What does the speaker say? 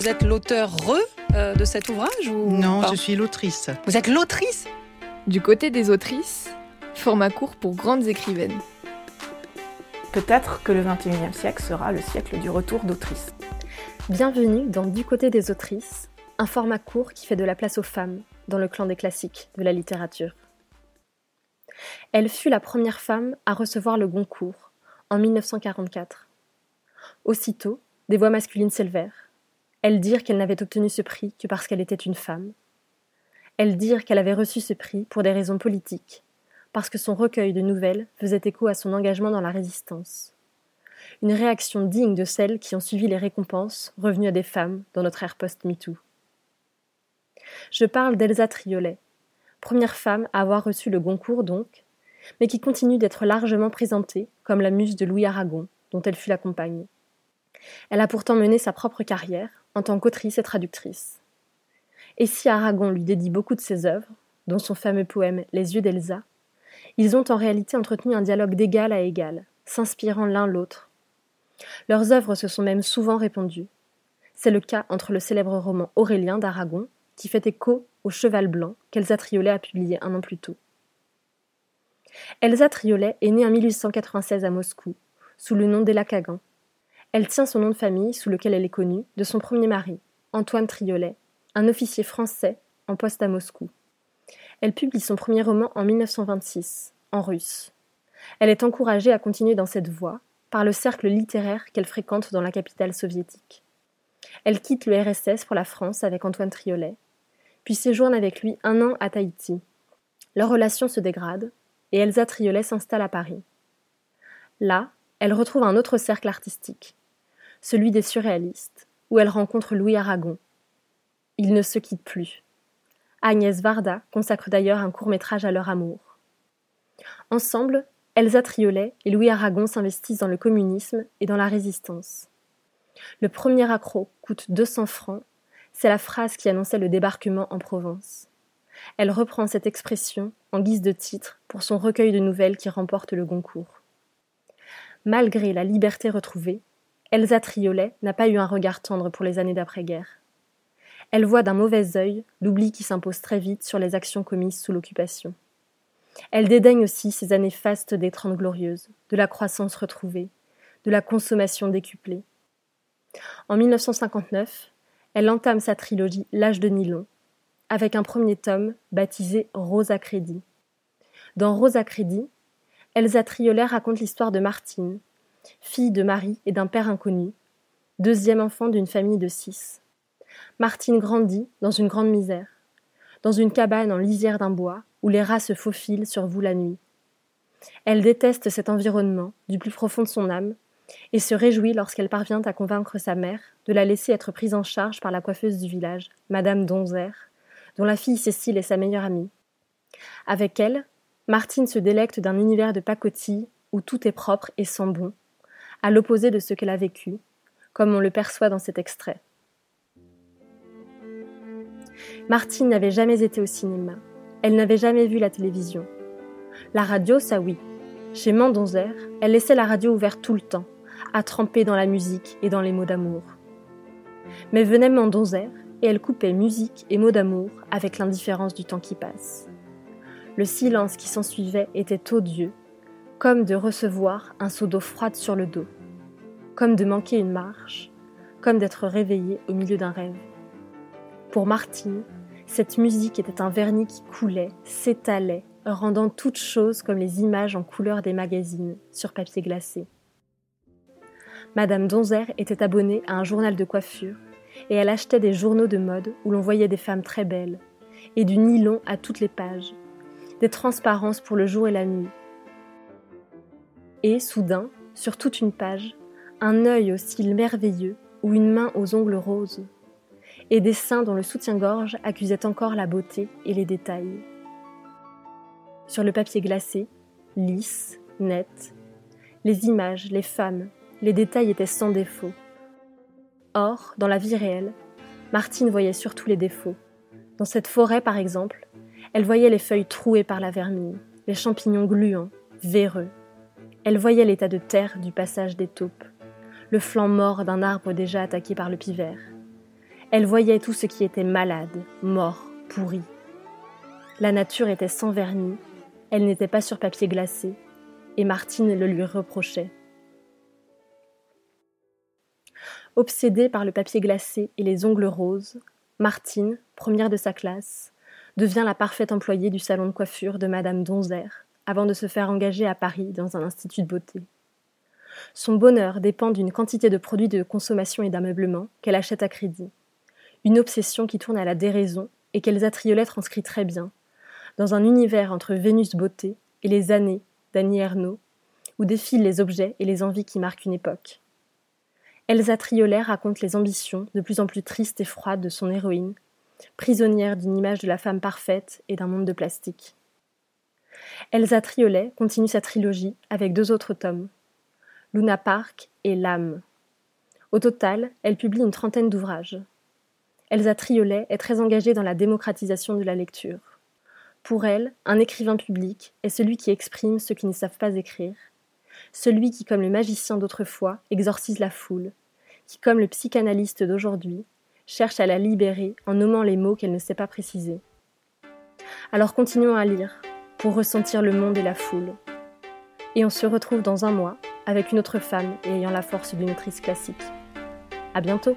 Vous êtes l'auteur re euh, de cet ouvrage ou Non, pas je suis l'autrice. Vous êtes l'autrice Du côté des autrices, format court pour grandes écrivaines. Peut-être que le XXIe siècle sera le siècle du retour d'autrices. Bienvenue dans Du côté des autrices, un format court qui fait de la place aux femmes dans le clan des classiques de la littérature. Elle fut la première femme à recevoir le Goncourt en 1944. Aussitôt, des voix masculines s'élevèrent. Elles dirent qu'elle n'avait obtenu ce prix que parce qu'elle était une femme. Elles dirent qu'elle avait reçu ce prix pour des raisons politiques, parce que son recueil de nouvelles faisait écho à son engagement dans la résistance. Une réaction digne de celles qui ont suivi les récompenses revenues à des femmes dans notre ère post-MeToo. Je parle d'Elsa Triolet, première femme à avoir reçu le Goncourt donc, mais qui continue d'être largement présentée comme la muse de Louis Aragon, dont elle fut la compagne. Elle a pourtant mené sa propre carrière en tant qu'autrice et traductrice. Et si Aragon lui dédie beaucoup de ses œuvres, dont son fameux poème Les yeux d'Elsa, ils ont en réalité entretenu un dialogue d'égal à égal, s'inspirant l'un l'autre. Leurs œuvres se sont même souvent répondues. C'est le cas entre le célèbre roman Aurélien d'Aragon, qui fait écho au Cheval Blanc qu'Elsa Triolet a publié un an plus tôt. Elsa Triolet est née en 1896 à Moscou, sous le nom d'Ella Kagan. Elle tient son nom de famille, sous lequel elle est connue, de son premier mari, Antoine Triolet, un officier français en poste à Moscou. Elle publie son premier roman en 1926, en russe. Elle est encouragée à continuer dans cette voie par le cercle littéraire qu'elle fréquente dans la capitale soviétique. Elle quitte le RSS pour la France avec Antoine Triolet, puis séjourne avec lui un an à Tahiti. Leur relation se dégrade, et Elsa Triolet s'installe à Paris. Là, elle retrouve un autre cercle artistique, celui des surréalistes, où elle rencontre Louis Aragon. Ils ne se quittent plus. Agnès Varda consacre d'ailleurs un court métrage à leur amour. Ensemble, Elsa Triolet et Louis Aragon s'investissent dans le communisme et dans la résistance. Le premier accro coûte 200 francs, c'est la phrase qui annonçait le débarquement en Provence. Elle reprend cette expression en guise de titre pour son recueil de nouvelles qui remporte le Goncourt. Malgré la liberté retrouvée, Elsa Triolet n'a pas eu un regard tendre pour les années d'après-guerre. Elle voit d'un mauvais œil l'oubli qui s'impose très vite sur les actions commises sous l'occupation. Elle dédaigne aussi ces années fastes des Trente Glorieuses, de la croissance retrouvée, de la consommation décuplée. En 1959, elle entame sa trilogie L'âge de Nylon, avec un premier tome baptisé Rosa Crédit. Dans Rosa Crédit, Elsa Triolet raconte l'histoire de Martine, fille de mari et d'un père inconnu, deuxième enfant d'une famille de six. Martine grandit dans une grande misère, dans une cabane en lisière d'un bois où les rats se faufilent sur vous la nuit. Elle déteste cet environnement du plus profond de son âme et se réjouit lorsqu'elle parvient à convaincre sa mère de la laisser être prise en charge par la coiffeuse du village, Madame Donzer, dont la fille Cécile est sa meilleure amie. Avec elle, Martine se délecte d'un univers de pacotille où tout est propre et sent bon, à l'opposé de ce qu'elle a vécu, comme on le perçoit dans cet extrait. Martine n'avait jamais été au cinéma. Elle n'avait jamais vu la télévision. La radio, ça oui. Chez Mandonzer, elle laissait la radio ouverte tout le temps, à tremper dans la musique et dans les mots d'amour. Mais venait Mandonzer, et elle coupait musique et mots d'amour avec l'indifférence du temps qui passe. Le silence qui s'ensuivait était odieux, comme de recevoir un seau d'eau froide sur le dos, comme de manquer une marche, comme d'être réveillé au milieu d'un rêve. Pour Martine, cette musique était un vernis qui coulait, s'étalait, rendant toutes choses comme les images en couleur des magazines sur papier glacé. Madame Donzer était abonnée à un journal de coiffure et elle achetait des journaux de mode où l'on voyait des femmes très belles, et du nylon à toutes les pages, des transparences pour le jour et la nuit. Et, soudain, sur toute une page, un œil au cils merveilleux ou une main aux ongles roses, et des seins dont le soutien-gorge accusait encore la beauté et les détails. Sur le papier glacé, lisse, net, les images, les femmes, les détails étaient sans défaut. Or, dans la vie réelle, Martine voyait surtout les défauts. Dans cette forêt, par exemple, elle voyait les feuilles trouées par la vermine, les champignons gluants, véreux. Elle voyait l'état de terre du passage des taupes, le flanc mort d'un arbre déjà attaqué par le pivert. Elle voyait tout ce qui était malade, mort, pourri. La nature était sans vernis, elle n'était pas sur papier glacé, et Martine le lui reprochait. Obsédée par le papier glacé et les ongles roses, Martine, première de sa classe, devient la parfaite employée du salon de coiffure de Madame Donzer, avant de se faire engager à Paris dans un institut de beauté. Son bonheur dépend d'une quantité de produits de consommation et d'ameublement qu'elle achète à crédit. Une obsession qui tourne à la déraison et qu'Elsa Triolet transcrit très bien, dans un univers entre Vénus beauté et les années d'Annie Ernaux, où défilent les objets et les envies qui marquent une époque. Elsa Triolet raconte les ambitions de plus en plus tristes et froides de son héroïne, prisonnière d'une image de la femme parfaite et d'un monde de plastique. Elsa Triolet continue sa trilogie avec deux autres tomes, Luna Park et L'âme. Au total, elle publie une trentaine d'ouvrages. Elsa Triolet est très engagée dans la démocratisation de la lecture. Pour elle, un écrivain public est celui qui exprime ceux qui ne savent pas écrire, celui qui, comme le magicien d'autrefois, exorcise la foule, qui, comme le psychanalyste d'aujourd'hui, cherche à la libérer en nommant les mots qu'elle ne sait pas préciser. Alors continuons à lire, pour ressentir le monde et la foule. Et on se retrouve dans un mois avec une autre femme et ayant la force d'une autrice classique. À bientôt!